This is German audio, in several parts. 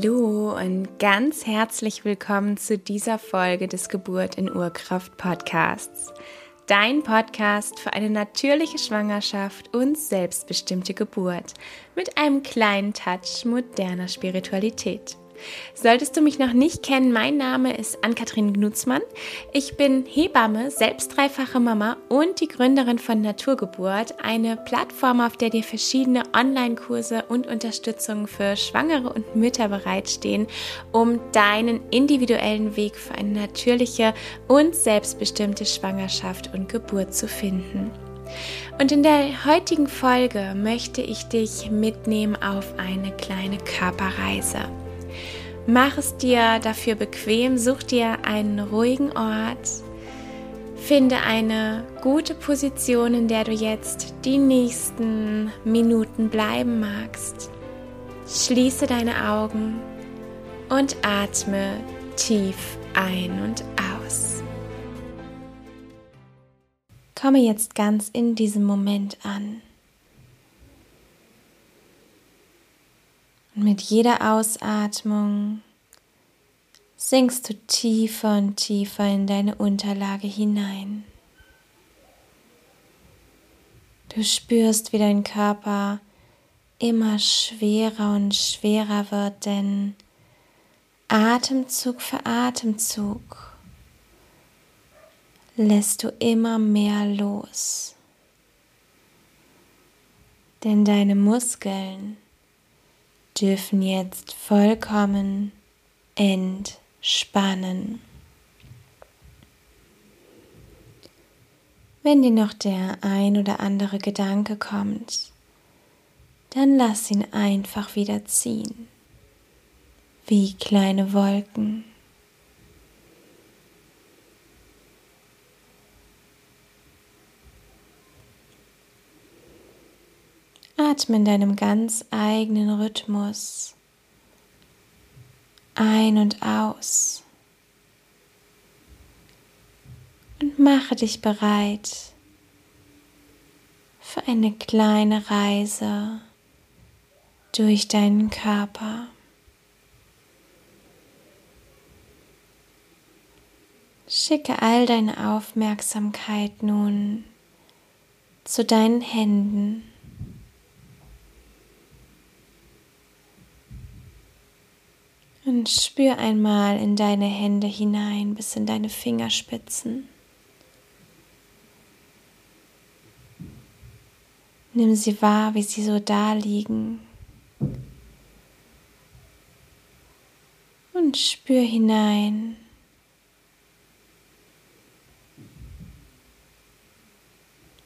Hallo und ganz herzlich willkommen zu dieser Folge des Geburt in Urkraft Podcasts. Dein Podcast für eine natürliche Schwangerschaft und selbstbestimmte Geburt mit einem kleinen Touch moderner Spiritualität. Solltest du mich noch nicht kennen, mein Name ist Ann-Kathrin Gnutzmann. Ich bin Hebamme, selbst dreifache Mama und die Gründerin von Naturgeburt, eine Plattform, auf der dir verschiedene Online-Kurse und Unterstützung für Schwangere und Mütter bereitstehen, um deinen individuellen Weg für eine natürliche und selbstbestimmte Schwangerschaft und Geburt zu finden. Und in der heutigen Folge möchte ich dich mitnehmen auf eine kleine Körperreise. Mach es dir dafür bequem, such dir einen ruhigen Ort, finde eine gute Position, in der du jetzt die nächsten Minuten bleiben magst. Schließe deine Augen und atme tief ein und aus. Komme jetzt ganz in diesem Moment an. Und mit jeder Ausatmung sinkst du tiefer und tiefer in deine Unterlage hinein. Du spürst, wie dein Körper immer schwerer und schwerer wird, denn Atemzug für Atemzug lässt du immer mehr los. Denn deine Muskeln dürfen jetzt vollkommen entspannen. Wenn dir noch der ein oder andere Gedanke kommt, dann lass ihn einfach wieder ziehen, wie kleine Wolken. Atme in deinem ganz eigenen Rhythmus ein und aus und mache dich bereit für eine kleine Reise durch deinen Körper. Schicke all deine Aufmerksamkeit nun zu deinen Händen. Und spür einmal in deine Hände hinein bis in deine Fingerspitzen. Nimm sie wahr, wie sie so da liegen. Und spür hinein.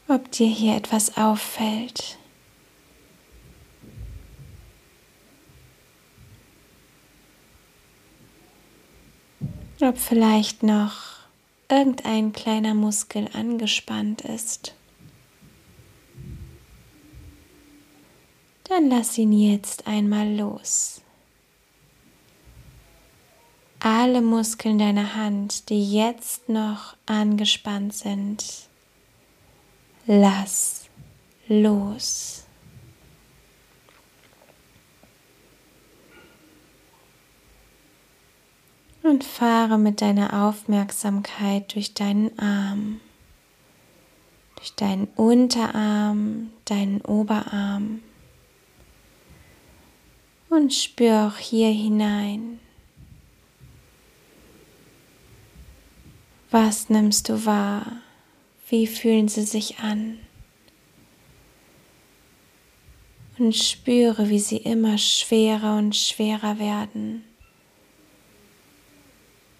Ob dir hier etwas auffällt. Ob vielleicht noch irgendein kleiner Muskel angespannt ist. Dann lass ihn jetzt einmal los. Alle Muskeln deiner Hand, die jetzt noch angespannt sind, lass los. Und fahre mit deiner Aufmerksamkeit durch deinen Arm, durch deinen Unterarm, deinen Oberarm und spür auch hier hinein. Was nimmst du wahr? Wie fühlen sie sich an? Und spüre, wie sie immer schwerer und schwerer werden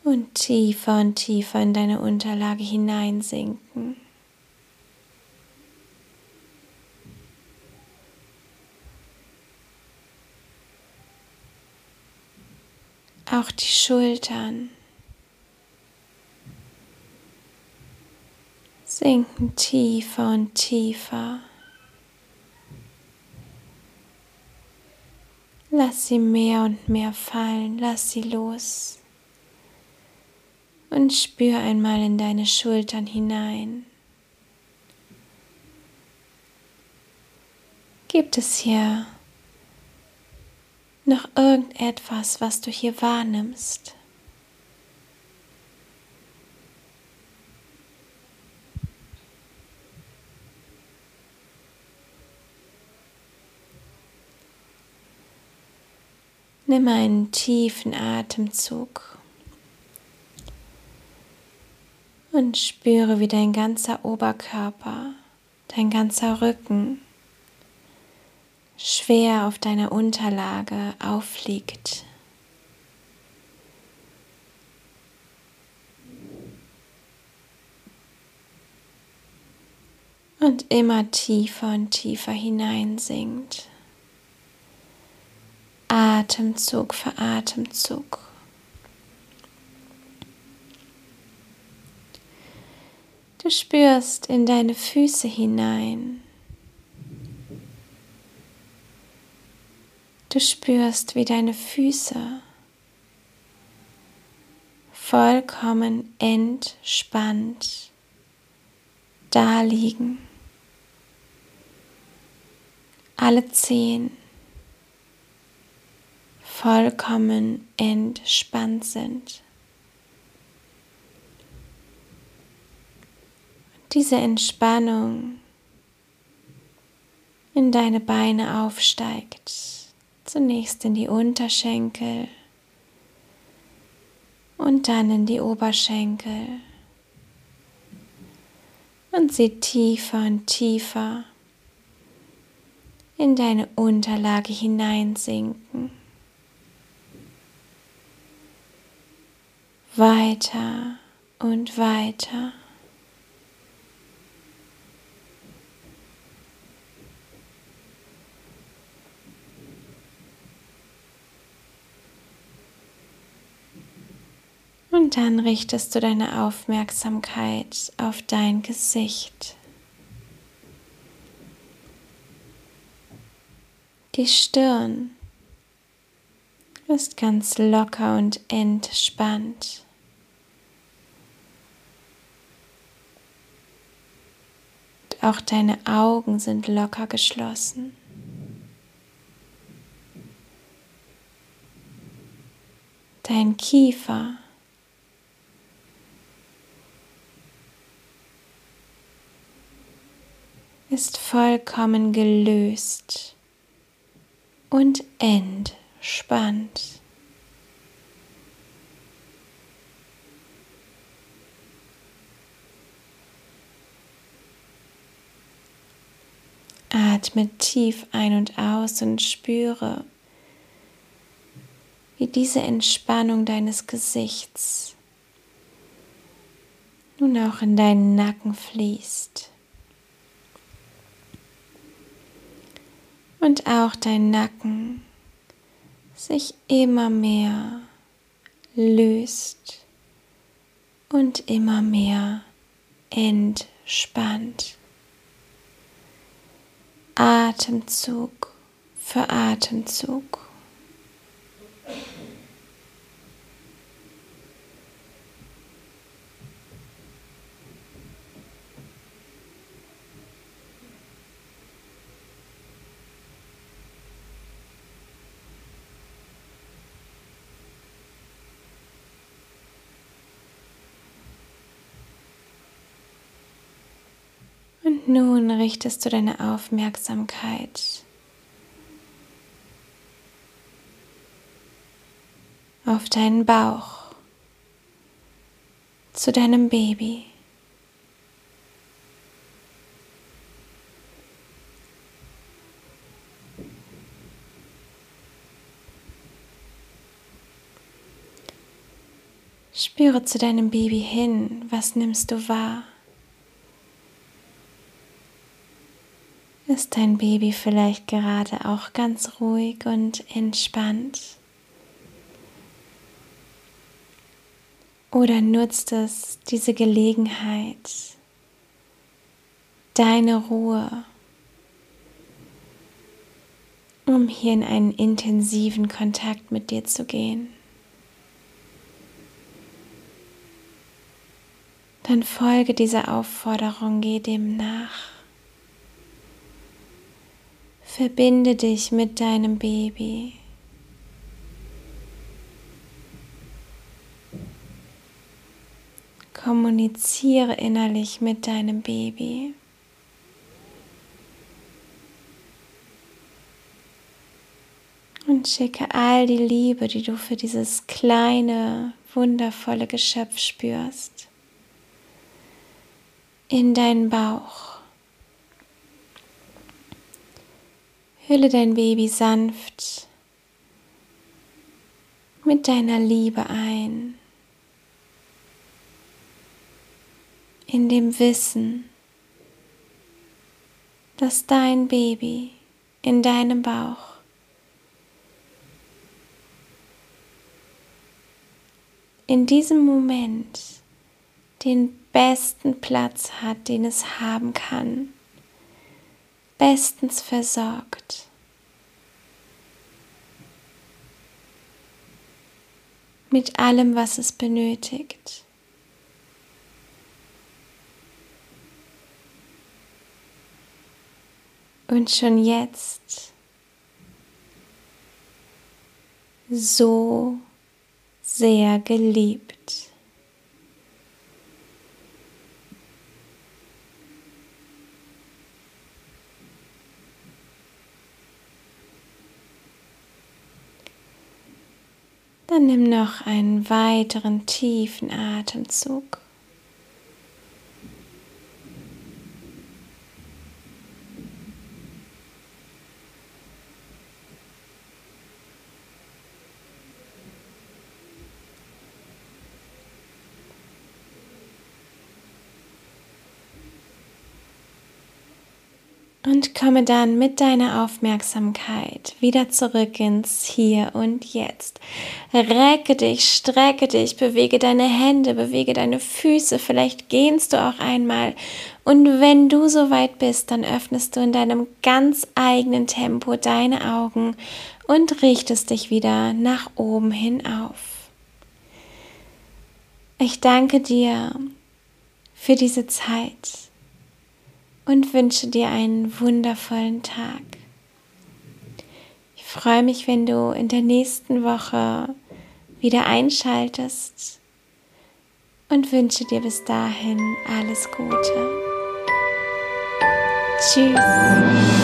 und tiefer und tiefer in deine Unterlage hineinsinken. Auch die Schultern sinken tiefer und tiefer. Lass sie mehr und mehr fallen, lass sie los und spür einmal in deine Schultern hinein. Gibt es hier noch irgendetwas, was du hier wahrnimmst? Nimm einen tiefen Atemzug und spüre, wie dein ganzer Oberkörper, dein ganzer Rücken schwer auf deiner Unterlage aufliegt. Und immer tiefer und tiefer hineinsinkt. Atemzug für Atemzug. Du spürst in deine Füße hinein. Du spürst, wie deine Füße vollkommen entspannt da liegen. Alle Zehen vollkommen entspannt sind. Diese Entspannung in deine Beine aufsteigt, zunächst in die Unterschenkel und dann in die Oberschenkel und sie tiefer und tiefer in deine Unterlage hineinsinken. weiter und weiter. Und dann richtest du deine Aufmerksamkeit auf dein Gesicht. Die Stirn ist ganz locker und entspannt. Auch deine Augen sind locker geschlossen. Dein Kiefer ist vollkommen gelöst und entspannt. Atme tief ein und aus und spüre, wie diese Entspannung deines Gesichts nun auch in deinen Nacken fließt. Und auch dein Nacken sich immer mehr löst und immer mehr entspannt. Atemzug für Atemzug. Nun richtest du deine Aufmerksamkeit auf deinen Bauch, zu deinem Baby. Spüre zu deinem Baby hin, was nimmst du wahr? Ist dein Baby vielleicht gerade auch ganz ruhig und entspannt? Oder nutzt es diese Gelegenheit, deine Ruhe, um hier in einen intensiven Kontakt mit dir zu gehen? Dann folge dieser Aufforderung, geh dem nach. Verbinde dich mit deinem Baby. Kommuniziere innerlich mit deinem Baby. Und schicke all die Liebe, die du für dieses kleine, wundervolle Geschöpf spürst, in deinen Bauch. Hülle dein Baby sanft mit deiner Liebe ein, in dem Wissen, dass dein Baby in deinem Bauch in diesem Moment den besten Platz hat, den es haben kann, bestens versorgt. mit allem, was es benötigt. Und schon jetzt so sehr geliebt. Dann nimm noch einen weiteren tiefen Atemzug. Und komme dann mit deiner Aufmerksamkeit wieder zurück ins Hier und Jetzt. Recke dich, strecke dich, bewege deine Hände, bewege deine Füße, vielleicht gehst du auch einmal. Und wenn du soweit bist, dann öffnest du in deinem ganz eigenen Tempo deine Augen und richtest dich wieder nach oben hin auf. Ich danke dir für diese Zeit und wünsche dir einen wundervollen Tag. Ich freue mich, wenn du in der nächsten Woche wieder einschaltest und wünsche dir bis dahin alles Gute. Tschüss.